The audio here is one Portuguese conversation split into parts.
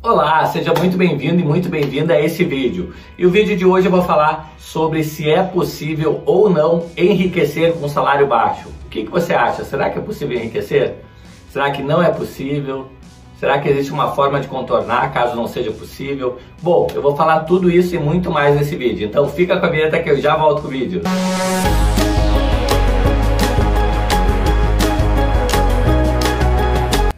Olá, seja muito bem-vindo e muito bem-vinda a esse vídeo. E o vídeo de hoje eu vou falar sobre se é possível ou não enriquecer com salário baixo. O que, que você acha? Será que é possível enriquecer? Será que não é possível? Será que existe uma forma de contornar caso não seja possível? Bom, eu vou falar tudo isso e muito mais nesse vídeo. Então fica com a vinheta que eu já volto com o vídeo.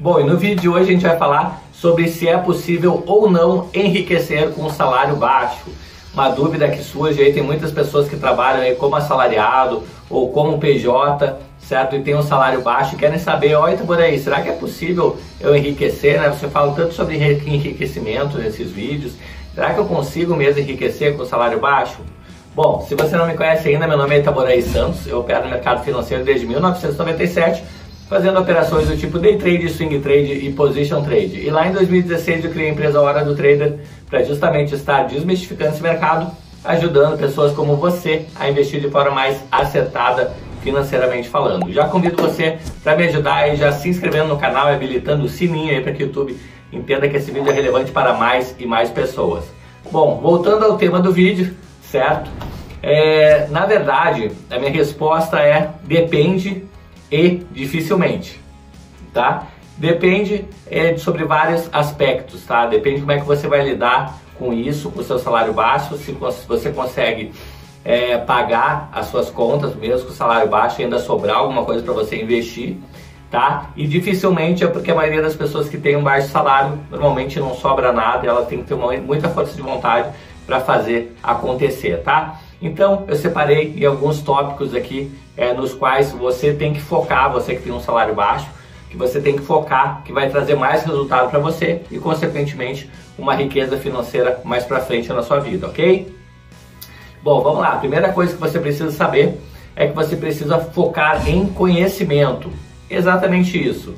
Bom, e no vídeo de hoje a gente vai falar sobre se é possível ou não enriquecer com um salário baixo. Uma dúvida que surge aí, tem muitas pessoas que trabalham aí como assalariado ou como PJ, certo? E tem um salário baixo e querem saber, olha por aí, será que é possível eu enriquecer, né? Você fala tanto sobre enriquecimento nesses vídeos, será que eu consigo mesmo enriquecer com salário baixo? Bom, se você não me conhece ainda, meu nome é Itaboraí Santos, eu opero no mercado financeiro desde 1997, fazendo operações do tipo day trade, swing trade e position trade. E lá em 2016 eu criei a empresa Hora do Trader para justamente estar desmistificando esse mercado, ajudando pessoas como você a investir de forma mais acertada financeiramente falando. Já convido você para me ajudar e já se inscrevendo no canal e habilitando o sininho aí para que o YouTube entenda que esse vídeo é relevante para mais e mais pessoas. Bom, voltando ao tema do vídeo, certo? É, na verdade, a minha resposta é depende e dificilmente, tá? Depende é, sobre vários aspectos, tá? Depende como é que você vai lidar com isso, com o seu salário baixo, se você consegue é, pagar as suas contas mesmo com o salário baixo e ainda sobrar alguma coisa para você investir, tá? E dificilmente é porque a maioria das pessoas que tem um baixo salário normalmente não sobra nada, ela tem que ter uma, muita força de vontade para fazer acontecer, tá? Então eu separei em alguns tópicos aqui é, nos quais você tem que focar, você que tem um salário baixo, que você tem que focar, que vai trazer mais resultado para você e consequentemente uma riqueza financeira mais para frente na sua vida, ok? Bom, vamos lá. A primeira coisa que você precisa saber é que você precisa focar em conhecimento. Exatamente isso.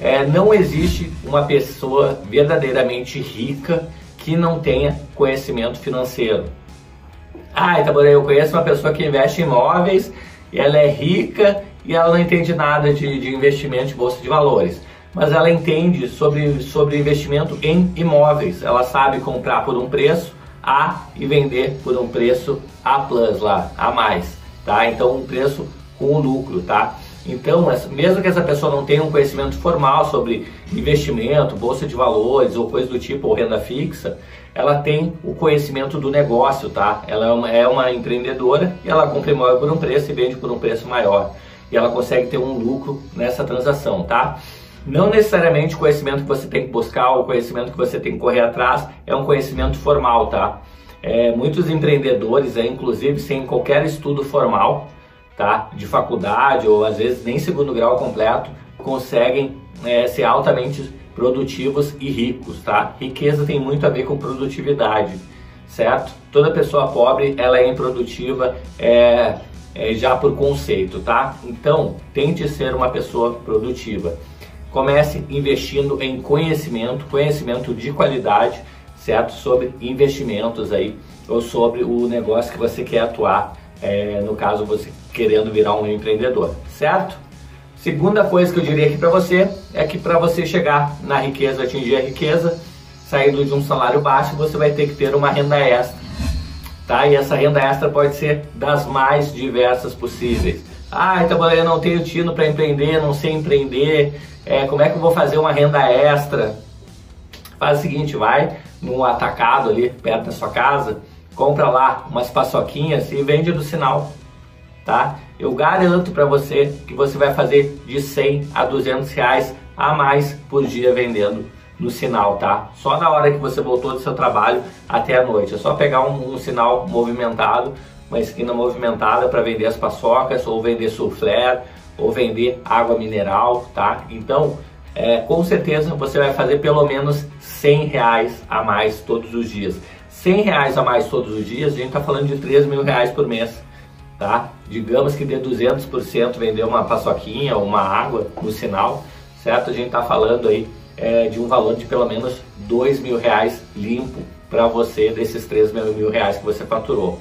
É, não existe uma pessoa verdadeiramente rica que não tenha conhecimento financeiro. Ah, então eu conheço uma pessoa que investe em imóveis e ela é rica e ela não entende nada de, de investimento de bolsa de valores. Mas ela entende sobre, sobre investimento em imóveis. Ela sabe comprar por um preço A e vender por um preço A plus lá, A mais, tá? Então um preço com lucro, tá? Então, mesmo que essa pessoa não tenha um conhecimento formal sobre investimento, bolsa de valores ou coisa do tipo, ou renda fixa, ela tem o conhecimento do negócio, tá? Ela é uma, é uma empreendedora e ela compra imóvel por um preço e vende por um preço maior. E ela consegue ter um lucro nessa transação, tá? Não necessariamente o conhecimento que você tem que buscar, o conhecimento que você tem que correr atrás é um conhecimento formal, tá? É, muitos empreendedores, é, inclusive sem qualquer estudo formal, tá? de faculdade ou às vezes nem segundo grau completo, conseguem é, ser altamente produtivos e ricos. Tá? Riqueza tem muito a ver com produtividade, certo? Toda pessoa pobre ela é improdutiva é, é, já por conceito, tá? Então tente ser uma pessoa produtiva. Comece investindo em conhecimento, conhecimento de qualidade, certo? Sobre investimentos aí ou sobre o negócio que você quer atuar é, no caso você querendo virar um empreendedor, certo? Segunda coisa que eu diria aqui para você é que para você chegar na riqueza, atingir a riqueza, saindo de um salário baixo, você vai ter que ter uma renda extra, tá? E essa renda extra pode ser das mais diversas possíveis. Ah, então eu não tenho tino para empreender, não sei empreender, é, como é que eu vou fazer uma renda extra? Faz o seguinte, vai num atacado ali perto da sua casa, compra lá umas paçoquinhas e vende no sinal, tá? Eu garanto para você que você vai fazer de 100 a 200 reais a mais por dia vendendo no sinal, tá? Só na hora que você voltou do seu trabalho até a noite. É só pegar um, um sinal movimentado, uma esquina movimentada para vender as paçocas ou vender soufflé ou vender água mineral, tá? Então, é, com certeza você vai fazer pelo menos 100 reais a mais todos os dias. 100 reais a mais todos os dias, a gente está falando de 3 mil reais por mês, tá? Digamos que dê 200% vender uma paçoquinha ou uma água no sinal, certo? A gente está falando aí é, de um valor de pelo menos 2 mil reais limpo para você desses 3 mil reais que você faturou,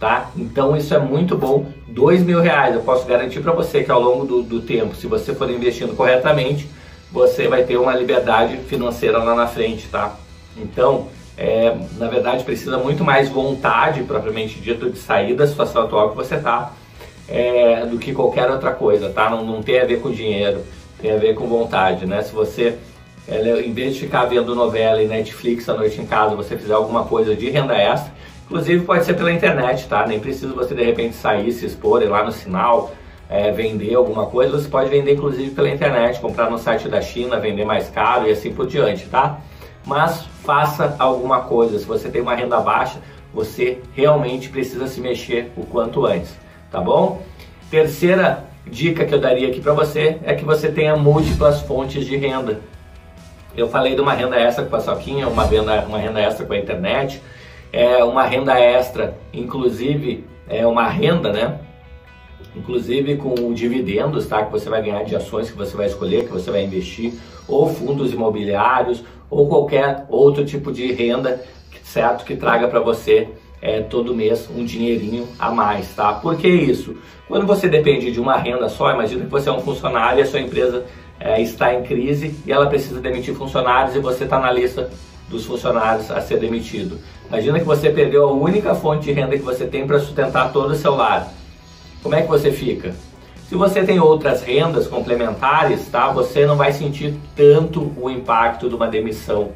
tá? Então isso é muito bom, 2 mil reais, eu posso garantir para você que ao longo do, do tempo, se você for investindo corretamente, você vai ter uma liberdade financeira lá na frente, tá? Então, é, na verdade, precisa muito mais vontade, propriamente dito, de sair da situação atual que você está, é, do que qualquer outra coisa, tá? Não, não tem a ver com dinheiro, tem a ver com vontade, né? Se você, é, em vez de ficar vendo novela e Netflix à noite em casa, você fizer alguma coisa de renda extra, inclusive pode ser pela internet, tá? Nem precisa você de repente sair, se expor, ir lá no sinal, é, vender alguma coisa, você pode vender inclusive pela internet, comprar no site da China, vender mais caro e assim por diante, tá? Mas faça alguma coisa. Se você tem uma renda baixa, você realmente precisa se mexer o quanto antes, tá bom? Terceira dica que eu daria aqui para você é que você tenha múltiplas fontes de renda. Eu falei de uma renda extra com a Soquinha, uma renda, uma renda extra com a internet, é uma renda extra, inclusive é uma renda, né? Inclusive com dividendos, tá? Que você vai ganhar de ações que você vai escolher, que você vai investir, ou fundos imobiliários, ou qualquer outro tipo de renda, certo? Que traga para você é, todo mês um dinheirinho a mais, tá? Por que isso? Quando você depende de uma renda só, imagina que você é um funcionário e a sua empresa é, está em crise e ela precisa demitir funcionários e você está na lista dos funcionários a ser demitido. Imagina que você perdeu a única fonte de renda que você tem para sustentar todo o seu lar. Como é que você fica? Se você tem outras rendas complementares, tá? Você não vai sentir tanto o impacto de uma demissão,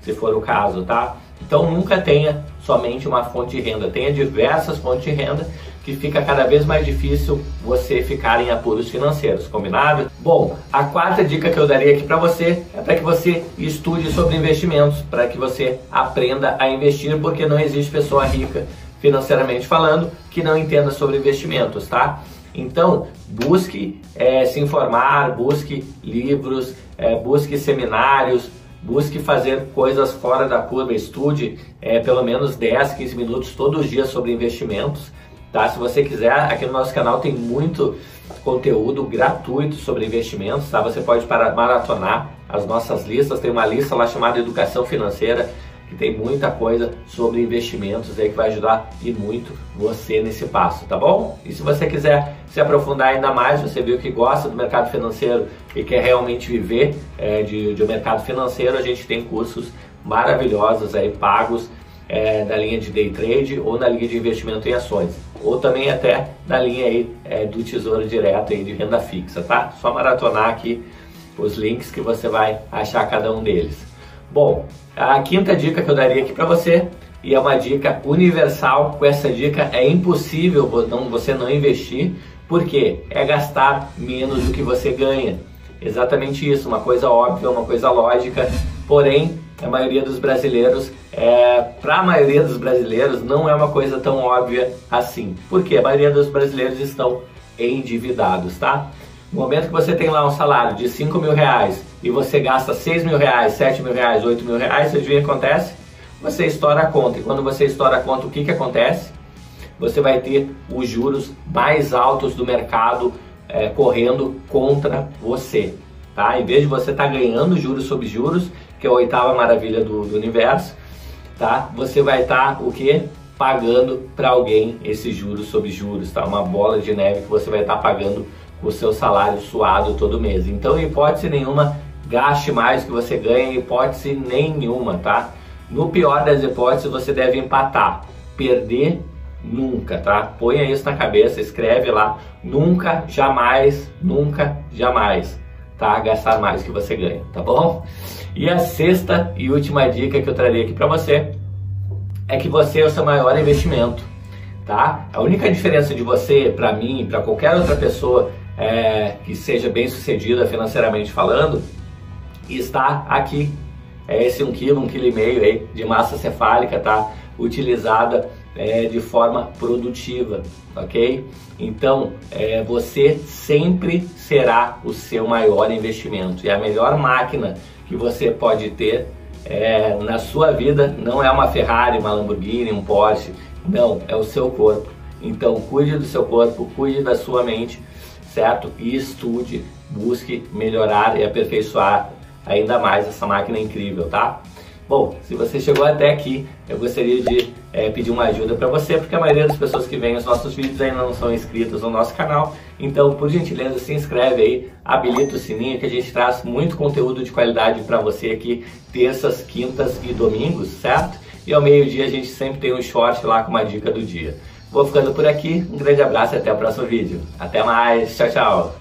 se for o caso, tá? Então nunca tenha somente uma fonte de renda, tenha diversas fontes de renda que fica cada vez mais difícil você ficar em apuros financeiros, combinado? Bom, a quarta dica que eu daria aqui para você é para que você estude sobre investimentos, para que você aprenda a investir, porque não existe pessoa rica financeiramente falando que não entenda sobre investimentos, tá? Então, busque é, se informar, busque livros, é, busque seminários, busque fazer coisas fora da curva, estude é, pelo menos 10, 15 minutos todos os dias sobre investimentos. Tá? Se você quiser, aqui no nosso canal tem muito conteúdo gratuito sobre investimentos. Tá? Você pode maratonar as nossas listas, tem uma lista lá chamada Educação Financeira que tem muita coisa sobre investimentos aí que vai ajudar e muito você nesse passo, tá bom? E se você quiser se aprofundar ainda mais, você viu que gosta do mercado financeiro e quer realmente viver é, de, de um mercado financeiro, a gente tem cursos maravilhosos aí pagos é, na linha de day trade ou na linha de investimento em ações ou também até na linha aí é, do tesouro direto aí de renda fixa, tá? Só maratonar aqui os links que você vai achar cada um deles. Bom, a quinta dica que eu daria aqui para você, e é uma dica universal, com essa dica é impossível você não investir, porque é gastar menos do que você ganha. Exatamente isso, uma coisa óbvia, uma coisa lógica, porém a maioria dos brasileiros, é, para a maioria dos brasileiros, não é uma coisa tão óbvia assim. Porque a maioria dos brasileiros estão endividados, tá? No momento que você tem lá um salário de 5 mil reais e você gasta 6 mil reais, 7 mil reais, 8 mil reais, você adivinha o que acontece? Você estoura a conta. E quando você estoura a conta, o que, que acontece? Você vai ter os juros mais altos do mercado é, correndo contra você. Tá? Em vez de você estar tá ganhando juros sobre juros, que é a oitava maravilha do, do universo, tá? você vai estar tá, o que? Pagando para alguém esses juros sobre juros. Tá? Uma bola de neve que você vai estar tá pagando o seu salário suado todo mês. Então, em hipótese nenhuma, gaste mais que você ganha, hipótese nenhuma, tá? No pior das hipóteses, você deve empatar. Perder nunca, tá? Ponha isso na cabeça, escreve lá. Nunca, jamais, nunca, jamais, tá? Gastar mais que você ganha, tá bom? E a sexta e última dica que eu traria aqui para você é que você é o seu maior investimento, tá? A única diferença de você, para mim, para qualquer outra pessoa é, que seja bem sucedida financeiramente falando, está aqui. É esse 1 um quilo, 1 um quilo e meio aí de massa cefálica, tá? Utilizada é, de forma produtiva, ok? Então, é, você sempre será o seu maior investimento. E a melhor máquina que você pode ter é, na sua vida não é uma Ferrari, uma Lamborghini, um Porsche. Não, é o seu corpo. Então, cuide do seu corpo, cuide da sua mente, certo? E estude, busque melhorar e aperfeiçoar ainda mais essa máquina incrível, tá? Bom, se você chegou até aqui, eu gostaria de é, pedir uma ajuda para você, porque a maioria das pessoas que veem os nossos vídeos ainda não são inscritas no nosso canal. Então, por gentileza, se inscreve aí, habilita o sininho que a gente traz muito conteúdo de qualidade para você aqui, terças, quintas e domingos, certo? E ao meio-dia a gente sempre tem um short lá com uma dica do dia. Vou ficando por aqui, um grande abraço e até o próximo vídeo. Até mais, tchau, tchau!